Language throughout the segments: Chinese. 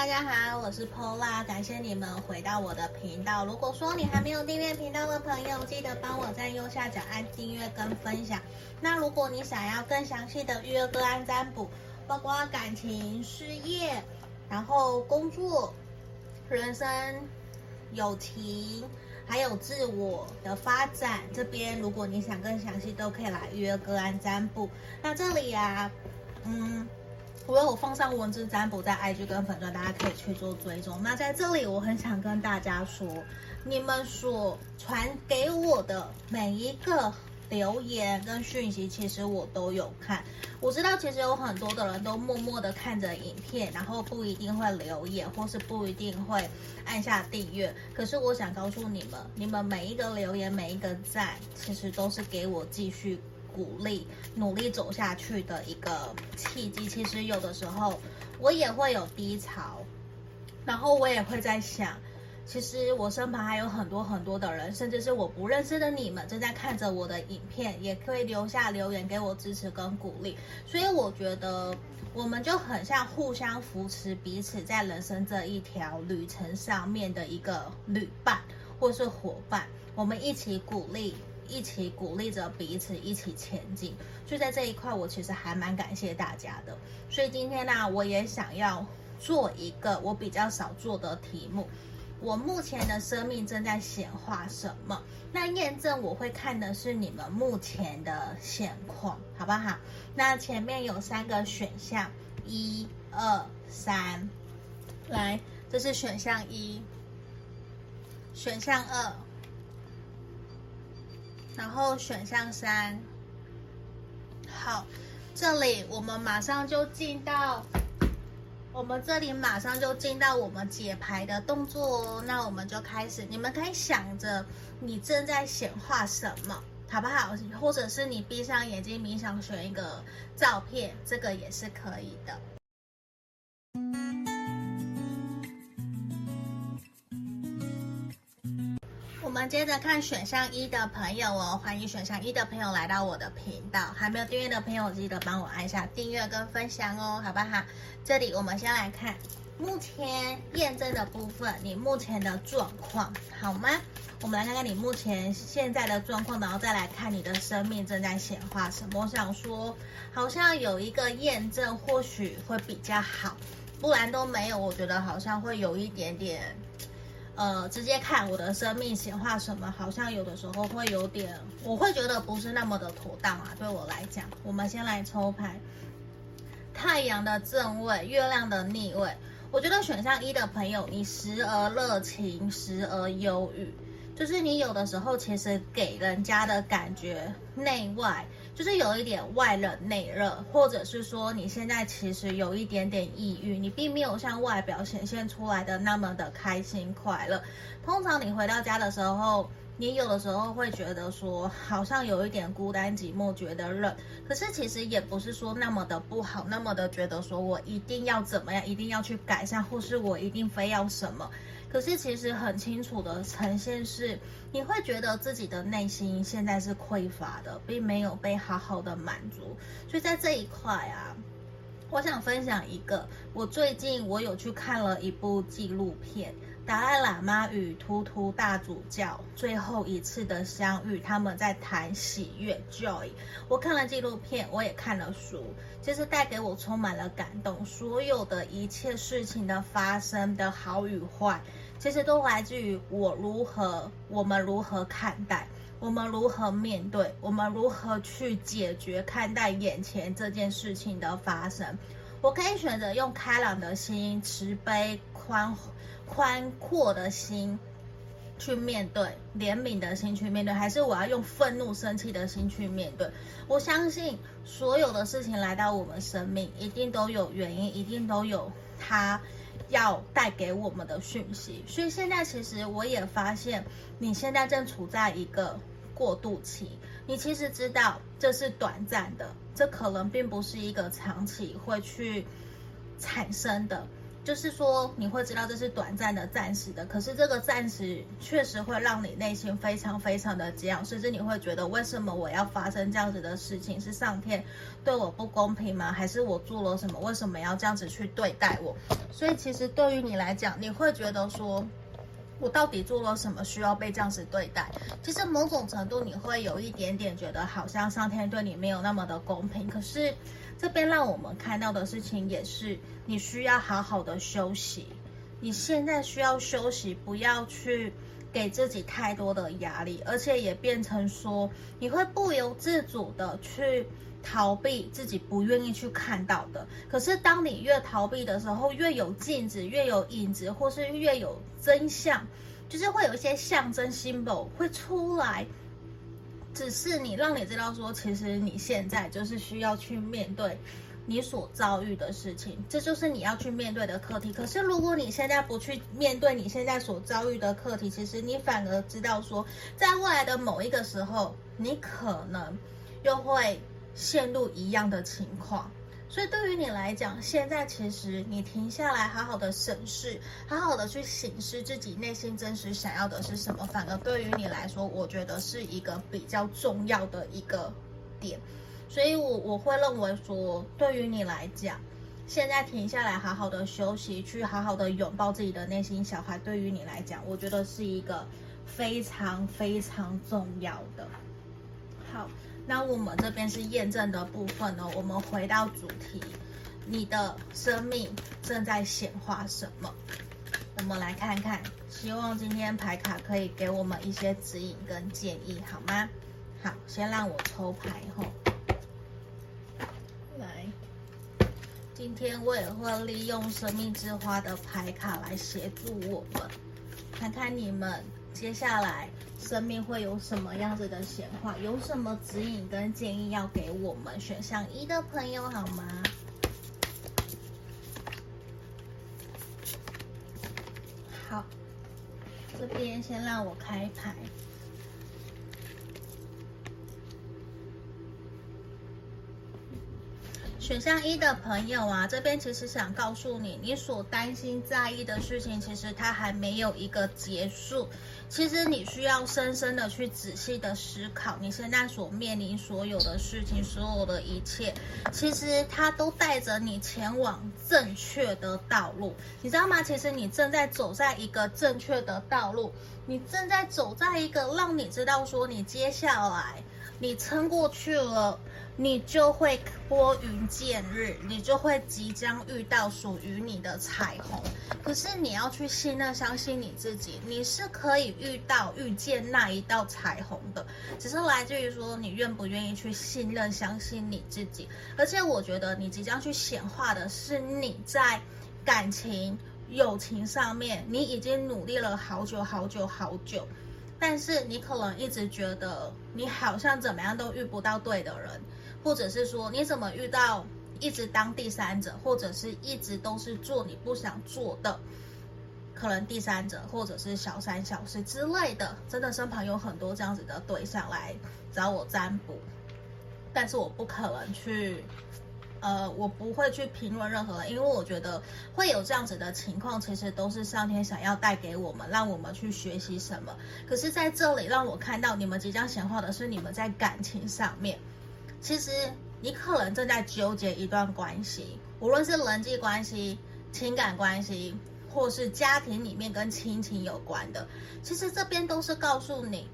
大家好，我是 Pola，感谢你们回到我的频道。如果说你还没有订阅频道的朋友，记得帮我在右下角按订阅跟分享。那如果你想要更详细的预约个案占卜，包括感情、事业，然后工作、人生、友情，还有自我的发展，这边如果你想更详细，都可以来预约个案占卜。那这里啊，嗯。我有放上文字占卜在 IG 跟粉钻，大家可以去做追踪。那在这里，我很想跟大家说，你们所传给我的每一个留言跟讯息，其实我都有看。我知道，其实有很多的人都默默的看着影片，然后不一定会留言，或是不一定会按下订阅。可是我想告诉你们，你们每一个留言，每一个赞，其实都是给我继续。鼓励努力走下去的一个契机。其实有的时候我也会有低潮，然后我也会在想，其实我身旁还有很多很多的人，甚至是我不认识的你们正在看着我的影片，也可以留下留言给我支持跟鼓励。所以我觉得我们就很像互相扶持彼此在人生这一条旅程上面的一个旅伴或是伙伴，我们一起鼓励。一起鼓励着彼此，一起前进。就在这一块，我其实还蛮感谢大家的。所以今天呢、我也想要做一个我比较少做的题目。我目前的生命正在显化什么？那验证我会看的是你们目前的现况，好不好？那前面有三个选项，一、二、三。来，这是选项一，选项二。然后选项三，好，这里我们马上就进到，我们这里马上就进到我们解牌的动作哦。那我们就开始，你们可以想着你正在显化什么，好不好？或者是你闭上眼睛冥想，选一个照片，这个也是可以的。们接着看选项一的朋友哦，欢迎选项一的朋友来到我的频道。还没有订阅的朋友，记得帮我按下订阅跟分享哦，好不好？这里我们先来看目前验证的部分，你目前的状况好吗？我们来看看你目前现在的状况，然后再来看你的生命正在显化什么。我想说，好像有一个验证或许会比较好，不然都没有，我觉得好像会有一点点。呃，直接看我的生命显化什么，好像有的时候会有点，我会觉得不是那么的妥当啊。对我来讲，我们先来抽牌，太阳的正位，月亮的逆位。我觉得选项一的朋友，你时而热情，时而忧郁，就是你有的时候其实给人家的感觉内外。就是有一点外冷内热，或者是说你现在其实有一点点抑郁，你并没有像外表显现出来的那么的开心快乐。通常你回到家的时候，你有的时候会觉得说好像有一点孤单寂寞，觉得冷。可是其实也不是说那么的不好，那么的觉得说我一定要怎么样，一定要去改善，或是我一定非要什么。可是其实很清楚的呈现是，你会觉得自己的内心现在是匮乏的，并没有被好好的满足。所以在这一块啊，我想分享一个，我最近我有去看了一部纪录片。达赖喇嘛与图图大主教最后一次的相遇，他们在谈喜悦 （joy）。我看了纪录片，我也看了书，其实带给我充满了感动。所有的一切事情的发生的好与坏，其实都来自于我如何，我们如何看待，我们如何面对，我们如何去解决看待眼前这件事情的发生。我可以选择用开朗的心、慈悲、宽宽阔的心去面对，怜悯的心去面对，还是我要用愤怒、生气的心去面对？我相信所有的事情来到我们生命，一定都有原因，一定都有它要带给我们的讯息。所以现在其实我也发现，你现在正处在一个过渡期。你其实知道这是短暂的，这可能并不是一个长期会去产生的。就是说，你会知道这是短暂的、暂时的，可是这个暂时确实会让你内心非常非常的煎熬，甚至你会觉得，为什么我要发生这样子的事情？是上天对我不公平吗？还是我做了什么？为什么要这样子去对待我？所以，其实对于你来讲，你会觉得说，我到底做了什么需要被这样子对待？其实某种程度，你会有一点点觉得，好像上天对你没有那么的公平。可是。这边让我们看到的事情也是，你需要好好的休息。你现在需要休息，不要去给自己太多的压力，而且也变成说，你会不由自主的去逃避自己不愿意去看到的。可是当你越逃避的时候，越有镜子，越有影子，或是越有真相，就是会有一些象征 symbol 会出来。只是你让你知道说，其实你现在就是需要去面对你所遭遇的事情，这就是你要去面对的课题。可是如果你现在不去面对你现在所遭遇的课题，其实你反而知道说，在未来的某一个时候，你可能又会陷入一样的情况。所以对于你来讲，现在其实你停下来，好好的审视，好好的去醒思自己内心真实想要的是什么，反而对于你来说，我觉得是一个比较重要的一个点。所以我我会认为说，对于你来讲，现在停下来，好好的休息，去好好的拥抱自己的内心小孩，对于你来讲，我觉得是一个非常非常重要的。好。那我们这边是验证的部分呢，我们回到主题，你的生命正在显化什么？我们来看看，希望今天牌卡可以给我们一些指引跟建议，好吗？好，先让我抽牌吼。来，今天我也会利用生命之花的牌卡来协助我们，看看你们接下来。生命会有什么样子的显化？有什么指引跟建议要给我们选项一的朋友好吗？好，这边先让我开牌。选项一的朋友啊，这边其实想告诉你，你所担心在意的事情，其实它还没有一个结束。其实你需要深深的去仔细的思考，你现在所面临所有的事情，所有的一切，其实它都带着你前往正确的道路，你知道吗？其实你正在走在一个正确的道路，你正在走在一个让你知道说，你接下来你撑过去了。你就会拨云见日，你就会即将遇到属于你的彩虹。可是你要去信任、相信你自己，你是可以遇到、遇见那一道彩虹的。只是来自于说，你愿不愿意去信任、相信你自己。而且我觉得，你即将去显化的是你在感情、友情上面，你已经努力了好久、好久、好久。但是你可能一直觉得，你好像怎么样都遇不到对的人。或者是说，你怎么遇到一直当第三者，或者是一直都是做你不想做的，可能第三者，或者是小三小四之类的，真的身旁有很多这样子的对象来找我占卜，但是我不可能去，呃，我不会去评论任何人，因为我觉得会有这样子的情况，其实都是上天想要带给我们，让我们去学习什么。可是在这里让我看到你们即将显化的是你们在感情上面。其实你可能正在纠结一段关系，无论是人际关系、情感关系，或是家庭里面跟亲情有关的。其实这边都是告诉你，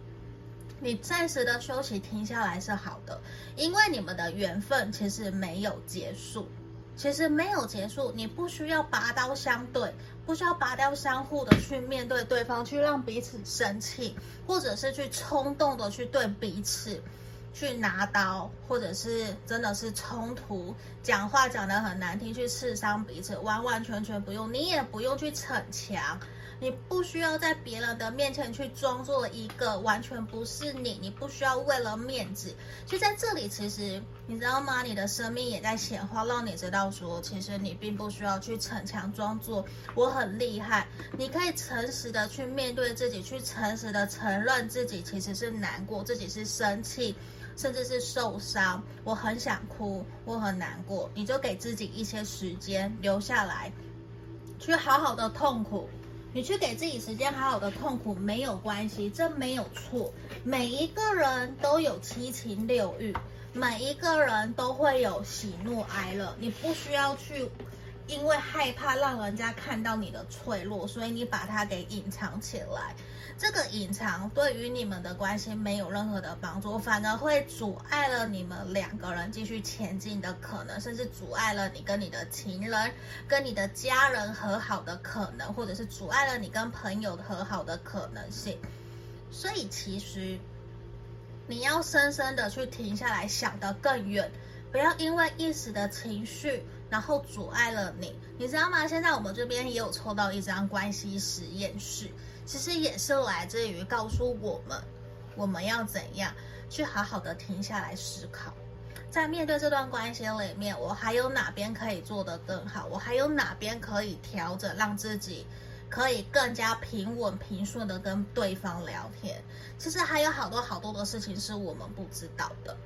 你暂时的休息停下来是好的，因为你们的缘分其实没有结束，其实没有结束，你不需要拔刀相对，不需要拔掉相互的去面对对方，去让彼此生气，或者是去冲动的去对彼此。去拿刀，或者是真的是冲突，讲话讲得很难听，去刺伤彼此，完完全全不用，你也不用去逞强，你不需要在别人的面前去装作一个完全不是你，你不需要为了面子，就在这里，其实你知道吗？你的生命也在显化，让你知道说，其实你并不需要去逞强，装作我很厉害，你可以诚实的去面对自己，去诚实的承认自己其实是难过，自己是生气。甚至是受伤，我很想哭，我很难过，你就给自己一些时间留下来，去好好的痛苦，你去给自己时间好好的痛苦没有关系，这没有错。每一个人都有七情六欲，每一个人都会有喜怒哀乐，你不需要去。因为害怕让人家看到你的脆弱，所以你把它给隐藏起来。这个隐藏对于你们的关系没有任何的帮助，反而会阻碍了你们两个人继续前进的可能，甚至阻碍了你跟你的情人、跟你的家人和好的可能，或者是阻碍了你跟朋友和好的可能性。所以其实你要深深的去停下来，想得更远，不要因为一时的情绪。然后阻碍了你，你知道吗？现在我们这边也有抽到一张关系实验室，其实也是来自于告诉我们，我们要怎样去好好的停下来思考，在面对这段关系里面，我还有哪边可以做得更好？我还有哪边可以调整，让自己可以更加平稳平顺的跟对方聊天？其实还有好多好多的事情是我们不知道的。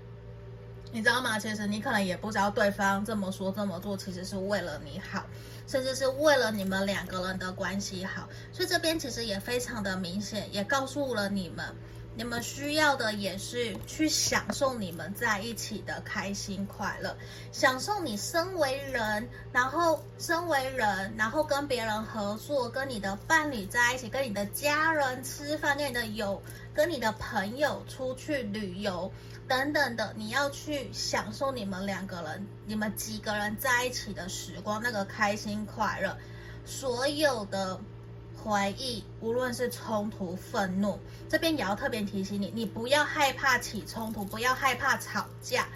你知道吗？其实你可能也不知道对方这么说这么做，其实是为了你好，甚至是为了你们两个人的关系好。所以这边其实也非常的明显，也告诉了你们，你们需要的也是去享受你们在一起的开心快乐，享受你身为人，然后身为人，然后跟别人合作，跟你的伴侣在一起，跟你的家人吃饭，跟你的友，跟你的朋友出去旅游。等等的，你要去享受你们两个人、你们几个人在一起的时光，那个开心快乐，所有的回忆，无论是冲突、愤怒，这边也要特别提醒你，你不要害怕起冲突，不要害怕吵架。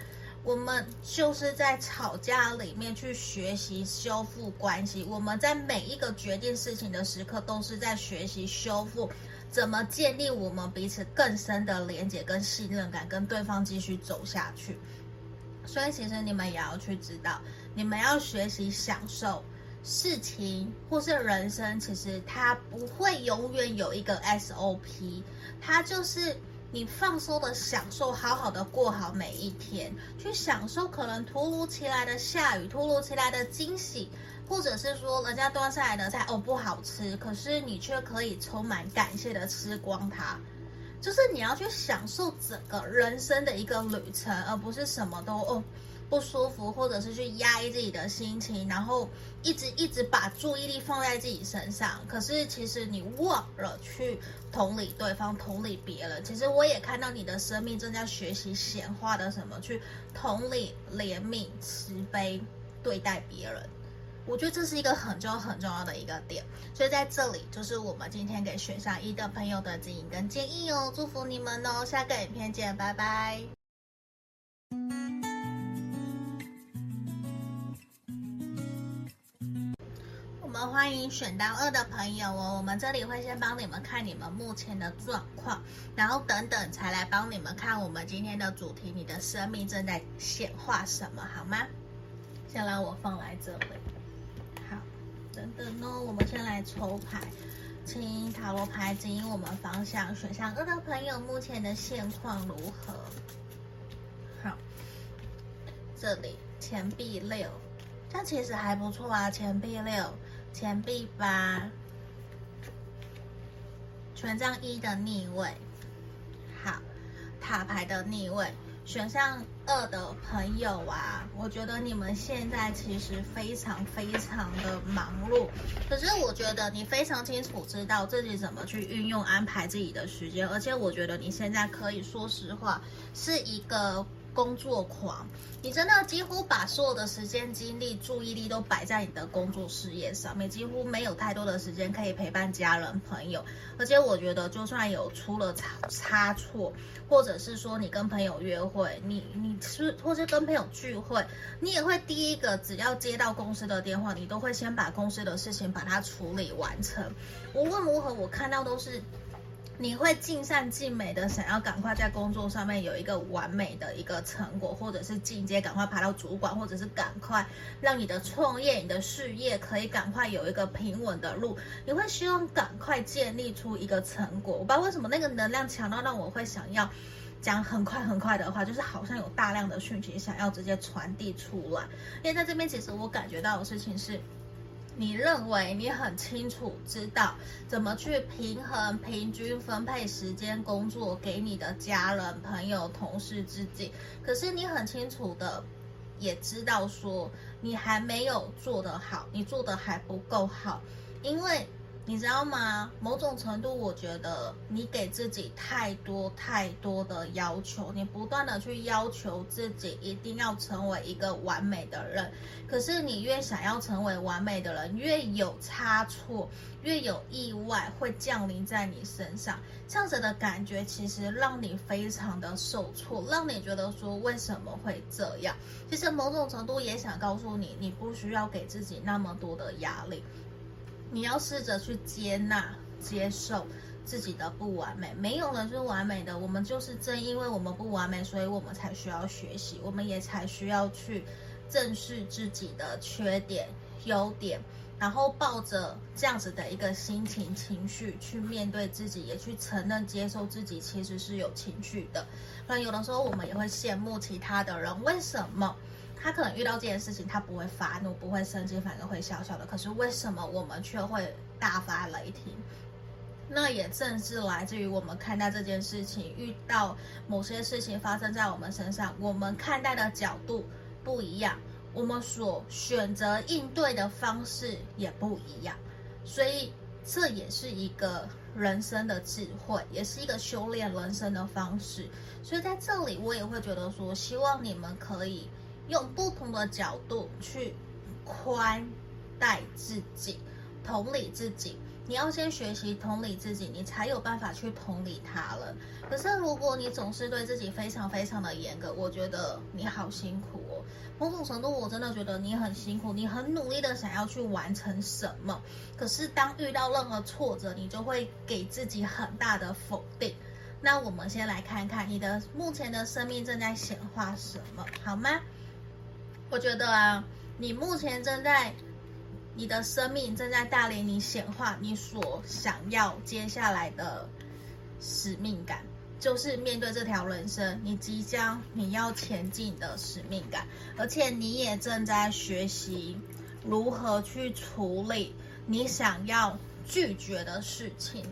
我们就是在吵架里面去学习修复关系，我们在每一个决定事情的时刻，都是在学习修复。怎么建立我们彼此更深的连接跟信任感，跟对方继续走下去？所以其实你们也要去知道，你们要学习享受事情或是人生，其实它不会永远有一个 SOP，它就是你放松的享受，好好的过好每一天，去享受可能突如其来的下雨，突如其来的惊喜。或者是说，人家端上来的菜哦不好吃，可是你却可以充满感谢的吃光它，就是你要去享受整个人生的一个旅程，而不是什么都哦不舒服，或者是去压抑自己的心情，然后一直一直把注意力放在自己身上。可是其实你忘了去同理对方，同理别人。其实我也看到你的生命正在学习显化的什么，去同理、怜悯、慈悲对待别人。我觉得这是一个很重要很重要的一个点，所以在这里就是我们今天给选项一的朋友的指引跟建议哦，祝福你们哦，下个影片见，拜拜。我们欢迎选到二的朋友哦，我们这里会先帮你们看你们目前的状况，然后等等才来帮你们看我们今天的主题，你的生命正在显化什么，好吗？先让我放来这里。等等哦，我们先来抽牌，请塔罗牌指引我们方向。选项二的朋友目前的现况如何？好，这里钱币六，这其实还不错啊。钱币六，钱币八，权杖一的逆位，好，塔牌的逆位。选项二的朋友啊，我觉得你们现在其实非常非常的忙碌，可是我觉得你非常清楚知道自己怎么去运用安排自己的时间，而且我觉得你现在可以说实话是一个。工作狂，你真的几乎把所有的时间、精力、注意力都摆在你的工作事业上面，几乎没有太多的时间可以陪伴家人朋友。而且我觉得，就算有出了差差错，或者是说你跟朋友约会，你你是或是跟朋友聚会，你也会第一个只要接到公司的电话，你都会先把公司的事情把它处理完成。无论如何，我看到都是。你会尽善尽美的想要赶快在工作上面有一个完美的一个成果，或者是进阶赶快爬到主管，或者是赶快让你的创业、你的事业可以赶快有一个平稳的路。你会希望赶快建立出一个成果。我不知道为什么那个能量强到让我会想要讲很快很快的话，就是好像有大量的讯息想要直接传递出来。因为在这边其实我感觉到的事情是。你认为你很清楚知道怎么去平衡、平均分配时间、工作给你的家人、朋友、同事、自己，可是你很清楚的也知道说你还没有做得好，你做得还不够好，因为。你知道吗？某种程度，我觉得你给自己太多太多的要求，你不断的去要求自己一定要成为一个完美的人。可是你越想要成为完美的人，越有差错，越有意外会降临在你身上。这样子的感觉其实让你非常的受挫，让你觉得说为什么会这样？其实某种程度也想告诉你，你不需要给自己那么多的压力。你要试着去接纳、接受自己的不完美。没有人是完美的，我们就是正因为我们不完美，所以我们才需要学习，我们也才需要去正视自己的缺点、优点，然后抱着这样子的一个心情、情绪去面对自己，也去承认、接受自己其实是有情绪的。那有的时候我们也会羡慕其他的人，为什么？他可能遇到这件事情，他不会发怒，不会生气，反而会笑笑的。可是为什么我们却会大发雷霆？那也正是来自于我们看待这件事情，遇到某些事情发生在我们身上，我们看待的角度不一样，我们所选择应对的方式也不一样。所以这也是一个人生的智慧，也是一个修炼人生的方式。所以在这里，我也会觉得说，希望你们可以。用不同的角度去宽待自己，同理自己。你要先学习同理自己，你才有办法去同理他人。可是如果你总是对自己非常非常的严格，我觉得你好辛苦哦。某种程度，我真的觉得你很辛苦，你很努力的想要去完成什么。可是当遇到任何挫折，你就会给自己很大的否定。那我们先来看看你的目前的生命正在显化什么，好吗？我觉得啊，你目前正在，你的生命正在带领你显化你所想要接下来的使命感，就是面对这条人生，你即将你要前进的使命感，而且你也正在学习如何去处理你想要拒绝的事情。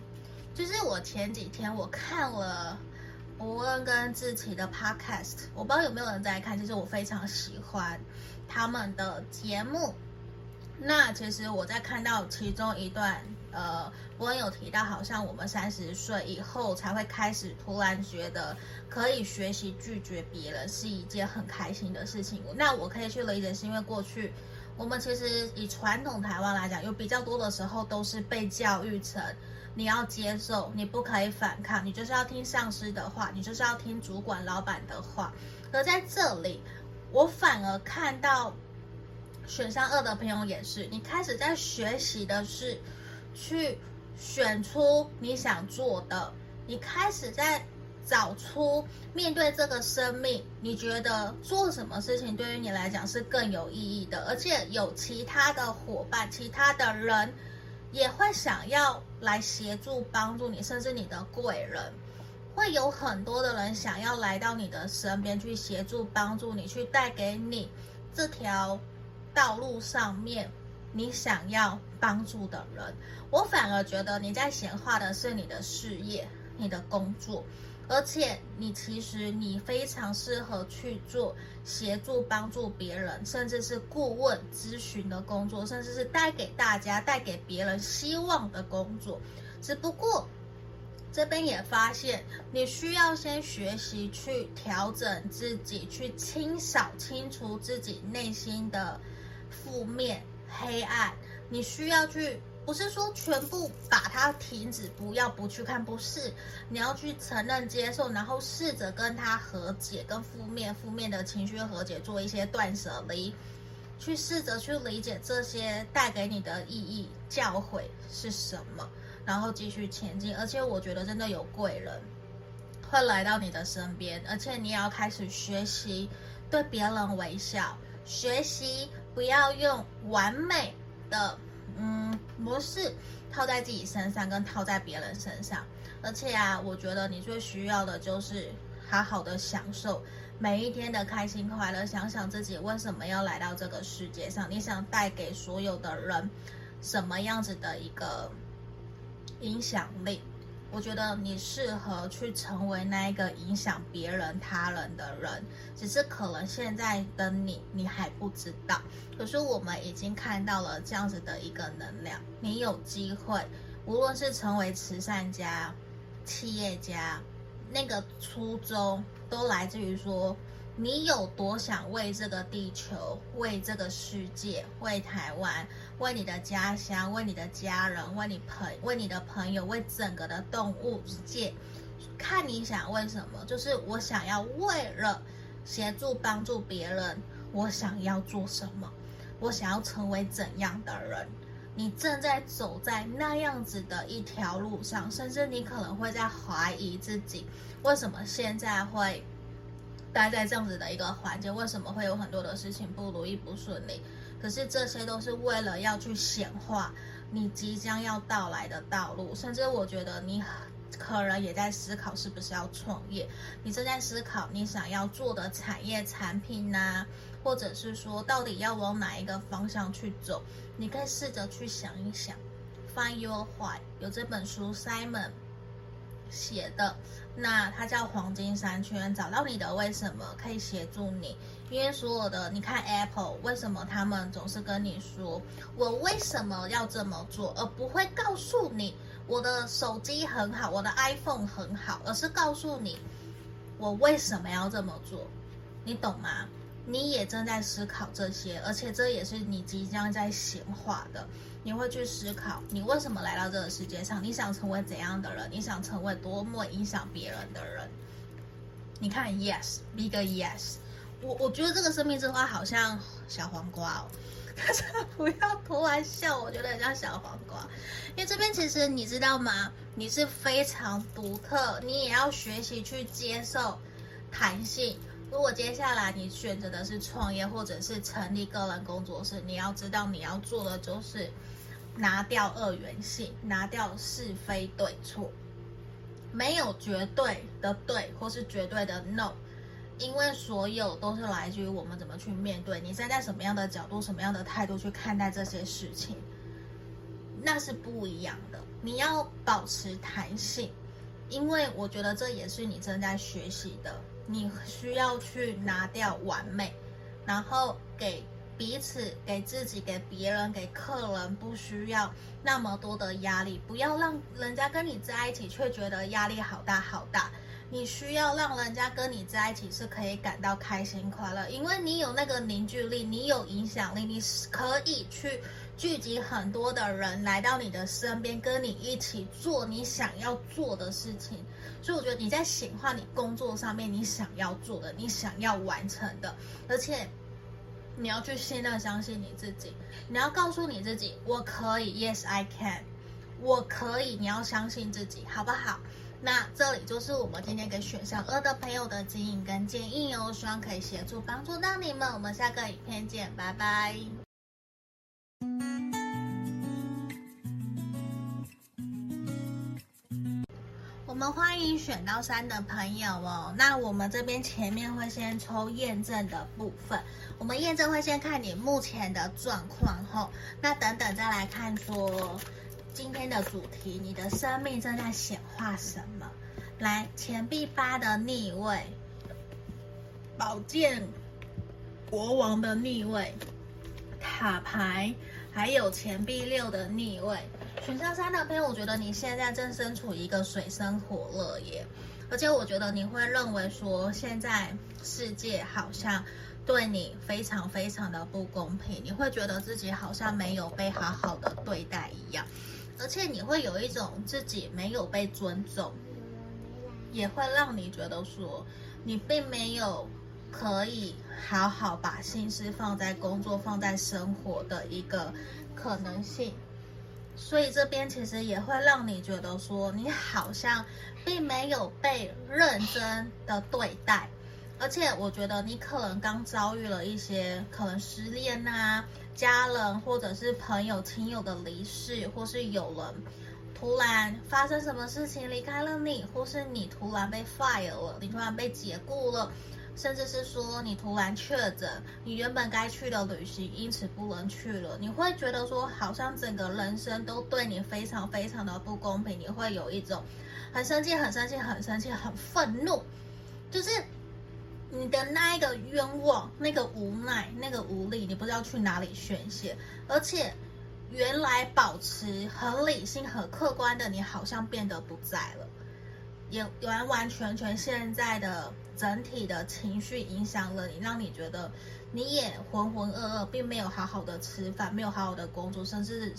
就是我前几天我看了。伯恩跟志奇的 podcast，我不知道有没有人在看，其实我非常喜欢他们的节目。那其实我在看到其中一段，呃，伯恩有提到，好像我们三十岁以后才会开始突然觉得可以学习拒绝别人是一件很开心的事情。那我可以去理解，是因为过去我们其实以传统台湾来讲，有比较多的时候都是被教育成。你要接受，你不可以反抗，你就是要听上司的话，你就是要听主管、老板的话。而在这里，我反而看到选项二的朋友也是，你开始在学习的是去选出你想做的，你开始在找出面对这个生命，你觉得做什么事情对于你来讲是更有意义的，而且有其他的伙伴、其他的人。也会想要来协助帮助你，甚至你的贵人，会有很多的人想要来到你的身边去协助帮助你，去带给你这条道路上面你想要帮助的人。我反而觉得你在显化的是你的事业、你的工作。而且你其实你非常适合去做协助帮助别人，甚至是顾问咨询的工作，甚至是带给大家、带给别人希望的工作。只不过这边也发现，你需要先学习去调整自己，去清扫、清除自己内心的负面、黑暗。你需要去。不是说全部把它停止，不要不去看，不是，你要去承认、接受，然后试着跟他和解，跟负面、负面的情绪和解，做一些断舍离，去试着去理解这些带给你的意义、教诲是什么，然后继续前进。而且我觉得真的有贵人会来到你的身边，而且你也要开始学习对别人微笑，学习不要用完美的。嗯，模式套在自己身上，跟套在别人身上。而且啊，我觉得你最需要的就是好好的享受每一天的开心快乐。想想自己为什么要来到这个世界上，你想带给所有的人什么样子的一个影响力。我觉得你适合去成为那一个影响别人、他人的人，只是可能现在的你，你还不知道。可是我们已经看到了这样子的一个能量，你有机会，无论是成为慈善家、企业家，那个初衷都来自于说。你有多想为这个地球、为这个世界、为台湾、为你的家乡、为你的家人、为你朋、为你的朋友、为整个的动物界？看你想为什么？就是我想要为了协助帮助别人，我想要做什么？我想要成为怎样的人？你正在走在那样子的一条路上，甚至你可能会在怀疑自己，为什么现在会？待在这样子的一个环境，为什么会有很多的事情不如意、不顺利？可是这些都是为了要去显化你即将要到来的道路。甚至我觉得你可能也在思考是不是要创业，你正在思考你想要做的产业、产品呐、或者是说到底要往哪一个方向去走？你可以试着去想一想，Find Your Why。有这本书，Simon。写的，那它叫黄金三圈，找到你的为什么可以协助你，因为所有的你看 Apple，为什么他们总是跟你说我为什么要这么做，而不会告诉你我的手机很好，我的 iPhone 很好，而是告诉你我为什么要这么做，你懂吗？你也正在思考这些，而且这也是你即将在显化的。你会去思考，你为什么来到这个世界上？你想成为怎样的人？你想成为多么影响别人的人？你看，Yes，Big Yes。我我觉得这个生命之花好像小黄瓜哦，但是不要突然笑，我觉得很像小黄瓜。因为这边其实你知道吗？你是非常独特，你也要学习去接受弹性。如果接下来你选择的是创业，或者是成立个人工作室，你要知道你要做的就是拿掉二元性，拿掉是非对错，没有绝对的对或是绝对的 no，因为所有都是来自于我们怎么去面对，你站在什么样的角度、什么样的态度去看待这些事情，那是不一样的。你要保持弹性，因为我觉得这也是你正在学习的。你需要去拿掉完美，然后给彼此、给自己、给别人、给客人不需要那么多的压力，不要让人家跟你在一起却觉得压力好大好大。你需要让人家跟你在一起是可以感到开心快乐，因为你有那个凝聚力，你有影响力，你是可以去聚集很多的人来到你的身边，跟你一起做你想要做的事情。所以我觉得你在显化你工作上面你想要做的，你想要完成的，而且你要去信任、相信你自己，你要告诉你自己，我可以，Yes I can，我可以，你要相信自己，好不好？那这里就是我们今天给选项二的朋友的指引跟建议哦，希望可以协助帮助到你们。我们下个影片见，拜拜。我们欢迎选到三的朋友哦。那我们这边前面会先抽验证的部分，我们验证会先看你目前的状况后，那等等再来看说。今天的主题，你的生命正在显化什么？来，钱币八的逆位，宝剑国王的逆位，塔牌，还有钱币六的逆位。选项三的朋友，我觉得你现在正身处一个水深火热耶，而且我觉得你会认为说，现在世界好像对你非常非常的不公平，你会觉得自己好像没有被好好的对待一样。而且你会有一种自己没有被尊重，也会让你觉得说你并没有可以好好把心思放在工作、放在生活的一个可能性。所以这边其实也会让你觉得说你好像并没有被认真的对待。而且我觉得你可能刚遭遇了一些可能失恋啊。家人或者是朋友、亲友的离世，或是有人突然发生什么事情离开了你，或是你突然被 fire 了，你突然被解雇了，甚至是说你突然确诊，你原本该去的旅行因此不能去了，你会觉得说好像整个人生都对你非常非常的不公平，你会有一种很生气、很生气、很生气、很愤怒，就是你的那一个冤枉、那个无奈、那个无力，你不知道去哪里宣泄，而且原来保持很理性、很客观的你，好像变得不在了。也完完全全现在的整体的情绪影响了你，让你觉得你也浑浑噩噩，并没有好好的吃饭，没有好好的工作，甚至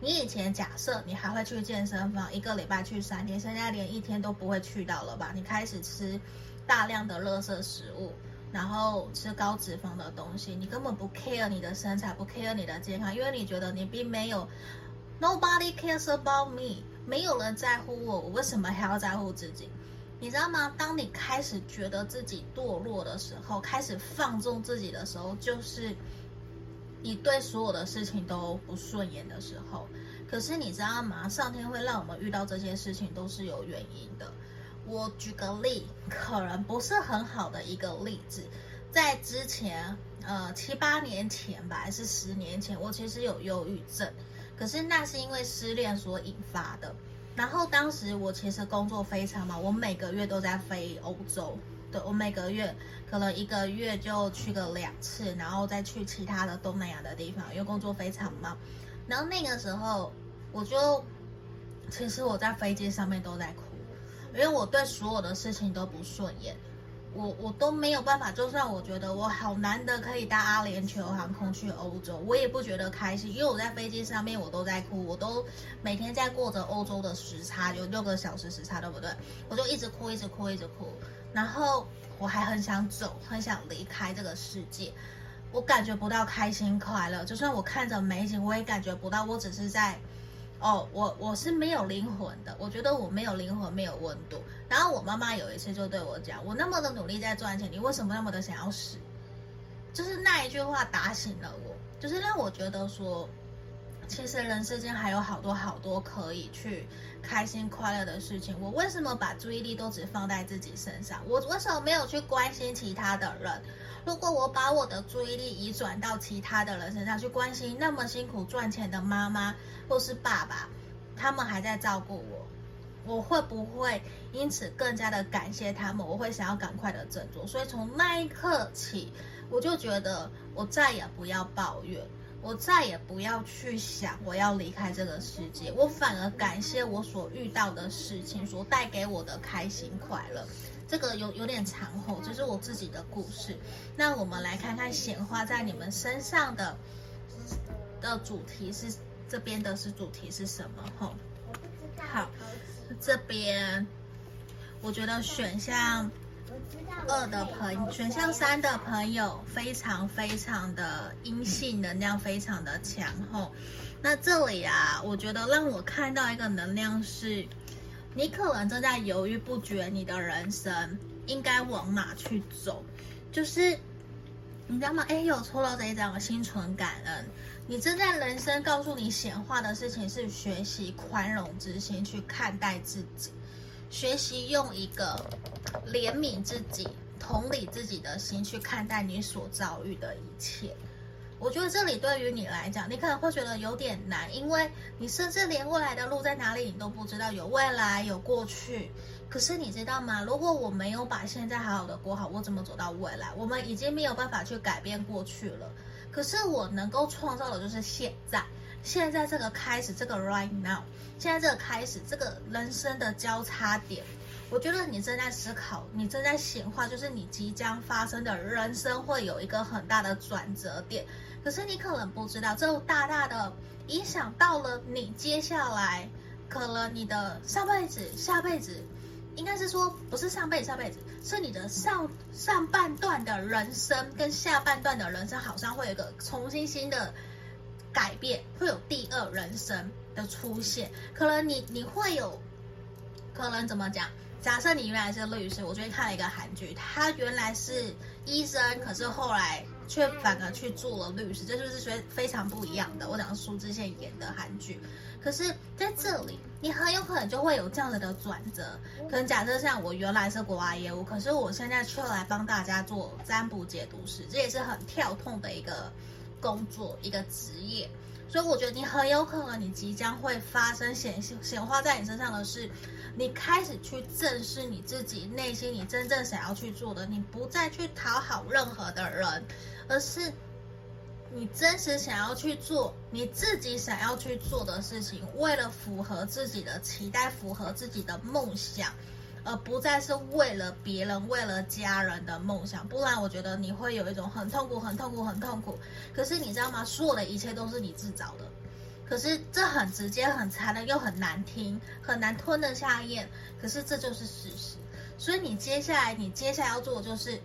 你以前假设你还会去健身房，一个礼拜去三天，现在连一天都不会去到了吧？你开始吃大量的垃圾食物，然后吃高脂肪的东西，你根本不 care 你的身材，不 care 你的健康，因为你觉得你并没有 nobody cares about me。没有人在乎我，我为什么还要在乎自己？你知道吗？当你开始觉得自己堕落的时候，开始放纵自己的时候，就是你对所有的事情都不顺眼的时候。可是你知道吗？上天会让我们遇到这些事情都是有原因的。我举个例，可能不是很好的一个例子，在之前，呃，七八年前吧，还是十年前，我其实有忧郁症。可是那是因为失恋所引发的，然后当时我其实工作非常忙，我每个月都在飞欧洲，对，我每个月可能一个月就去个两次，然后再去其他的东南亚的地方，因为工作非常忙。然后那个时候我就，其实我在飞机上面都在哭，因为我对所有的事情都不顺眼。我我都没有办法，就算我觉得我好难得可以搭阿联酋航空去欧洲，我也不觉得开心，因为我在飞机上面我都在哭，我都每天在过着欧洲的时差，有六个小时时差，对不对？我就一直哭，一直哭，一直哭，然后我还很想走，很想离开这个世界，我感觉不到开心快乐，就算我看着美景，我也感觉不到，我只是在。哦，我我是没有灵魂的，我觉得我没有灵魂，没有温度。然后我妈妈有一次就对我讲：“我那么的努力在赚钱，你为什么那么的想要死？”就是那一句话打醒了我，就是让我觉得说，其实人世间还有好多好多可以去开心快乐的事情。我为什么把注意力都只放在自己身上？我为什么没有去关心其他的人？如果我把我的注意力移转到其他的人身上，去关心那么辛苦赚钱的妈妈或是爸爸，他们还在照顾我，我会不会因此更加的感谢他们？我会想要赶快的振作。所以从那一刻起，我就觉得我再也不要抱怨，我再也不要去想我要离开这个世界，我反而感谢我所遇到的事情所带给我的开心快乐。这个有有点长吼，就是我自己的故事。那我们来看看显化在你们身上的的主题是这边的是主题是什么吼？好，这边我觉得选项二的朋友，选项三的朋友非常非常的阴性能量非常的强吼。那这里啊，我觉得让我看到一个能量是。你可能正在犹豫不决，你的人生应该往哪去走？就是你知道吗？哎，有抽到这一张心存感恩。你正在人生告诉你显化的事情是学习宽容之心去看待自己，学习用一个怜悯自己、同理自己的心去看待你所遭遇的一切。我觉得这里对于你来讲，你可能会觉得有点难，因为你甚至连未来的路在哪里你都不知道。有未来，有过去，可是你知道吗？如果我没有把现在好好的过好，我怎么走到未来？我们已经没有办法去改变过去了。可是我能够创造的就是现在，现在这个开始，这个 right now，现在这个开始，这个人生的交叉点。我觉得你正在思考，你正在显化，就是你即将发生的人生会有一个很大的转折点。可是你可能不知道，这大大的影响到了你接下来，可能你的上辈子、下辈子，应该是说不是上辈子、下辈子，是你的上上半段的人生跟下半段的人生，好像会有一个重新新的改变，会有第二人生的出现。可能你你会有，可能怎么讲？假设你原来是律师，我最近看了一个韩剧，他原来是医生，可是后来却反而去做了律师，这就是非非常不一样的。我讲苏志燮演的韩剧，可是在这里，你很有可能就会有这样子的转折。可能假设像我原来是国外业务，可是我现在却来帮大家做占卜解读师，这也是很跳痛的一个工作，一个职业。所以我觉得你很有可能，你即将会发生显显化在你身上的是，你开始去正视你自己内心，你真正想要去做的，你不再去讨好任何的人，而是你真实想要去做你自己想要去做的事情，为了符合自己的期待，符合自己的梦想。而不再是为了别人、为了家人的梦想，不然我觉得你会有一种很痛苦、很痛苦、很痛苦。可是你知道吗？所有的一切都是你自找的。可是这很直接、很残忍又很难听，很难吞得下咽。可是这就是事实。所以你接下来，你接下来要做的就是，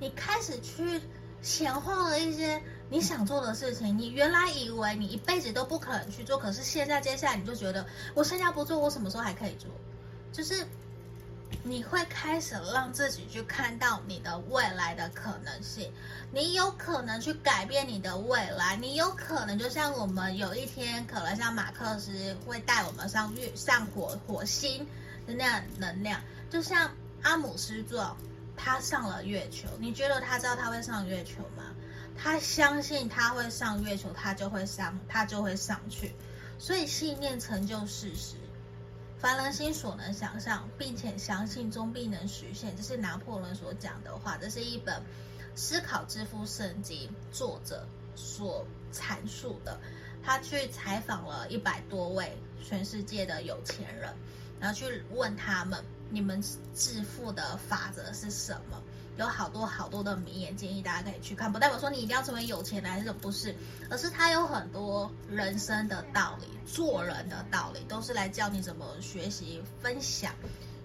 你开始去显化了一些你想做的事情。你原来以为你一辈子都不可能去做，可是现在接下来你就觉得，我现在不做，我什么时候还可以做？就是。你会开始让自己去看到你的未来的可能性，你有可能去改变你的未来，你有可能就像我们有一天可能像马克思会带我们上月上火火星的那样能量，就像阿姆斯壮他上了月球，你觉得他知道他会上月球吗？他相信他会上月球，他就会上，他就会上去，所以信念成就事实。凡人心所能想象，并且相信终必能实现，这是拿破仑所讲的话。这是一本《思考致富圣经》作者所阐述的。他去采访了一百多位全世界的有钱人，然后去问他们：你们致富的法则是什么？有好多好多的名言建议，大家可以去看。不代表说你一定要成为有钱人，不是？而是他有很多人生的道理、做人的道理，都是来教你怎么学习、分享、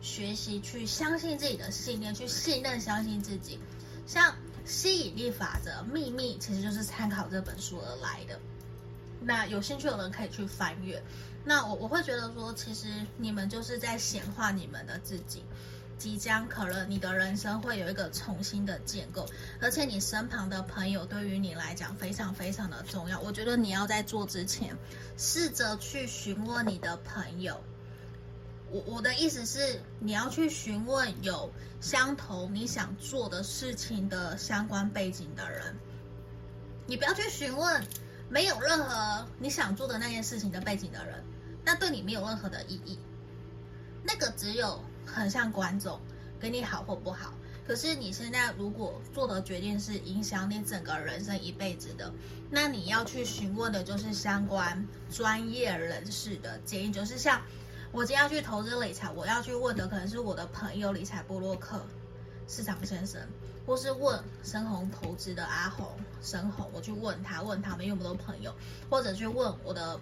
学习去相信自己的信念，去信任、相信自己。像吸引力法则、秘密，其实就是参考这本书而来的。那有兴趣的人可以去翻阅。那我我会觉得说，其实你们就是在显化你们的自己。即将可能你的人生会有一个重新的建构，而且你身旁的朋友对于你来讲非常非常的重要。我觉得你要在做之前，试着去询问你的朋友。我我的意思是，你要去询问有相同你想做的事情的相关背景的人。你不要去询问没有任何你想做的那件事情的背景的人，那对你没有任何的意义。那个只有。很像观众，给你好或不好。可是你现在如果做的决定是影响你整个人生一辈子的，那你要去询问的就是相关专业人士的建议。就是像我今天要去投资理财，我要去问的可能是我的朋友理财部落客市场先生，或是问深红投资的阿红深红，我去问他，问他们有没有朋友，或者去问我的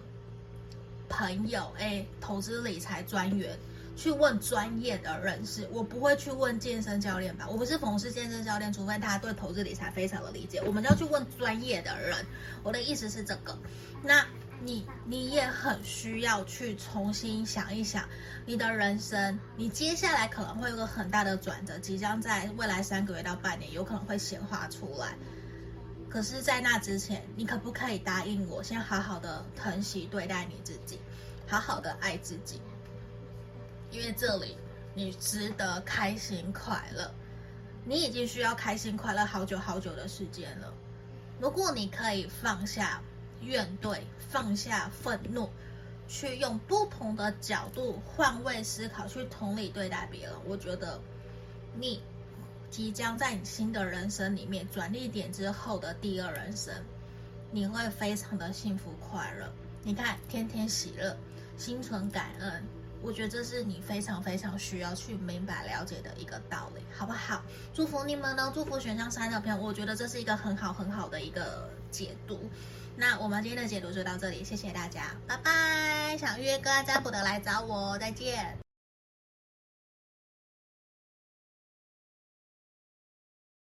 朋友，哎，投资理财专员。去问专业的人士，我不会去问健身教练吧？我不是从事健身教练，除非他对投资理财非常的理解。我们要去问专业的人。我的意思是这个。那你你也很需要去重新想一想你的人生，你接下来可能会有个很大的转折，即将在未来三个月到半年有可能会显化出来。可是，在那之前，你可不可以答应我，先好好的疼惜对待你自己，好好的爱自己？因为这里你值得开心快乐，你已经需要开心快乐好久好久的时间了。如果你可以放下怨怼，放下愤怒，去用不同的角度换位思考，去同理对待别人，我觉得你即将在你新的人生里面转捩点之后的第二人生，你会非常的幸福快乐。你看，天天喜乐，心存感恩。我觉得这是你非常非常需要去明白了解的一个道理，好不好？祝福你们呢，祝福选项三的朋友，我觉得这是一个很好很好的一个解读。那我们今天的解读就到这里，谢谢大家，拜拜！想预约个案占卜的来找我，再见。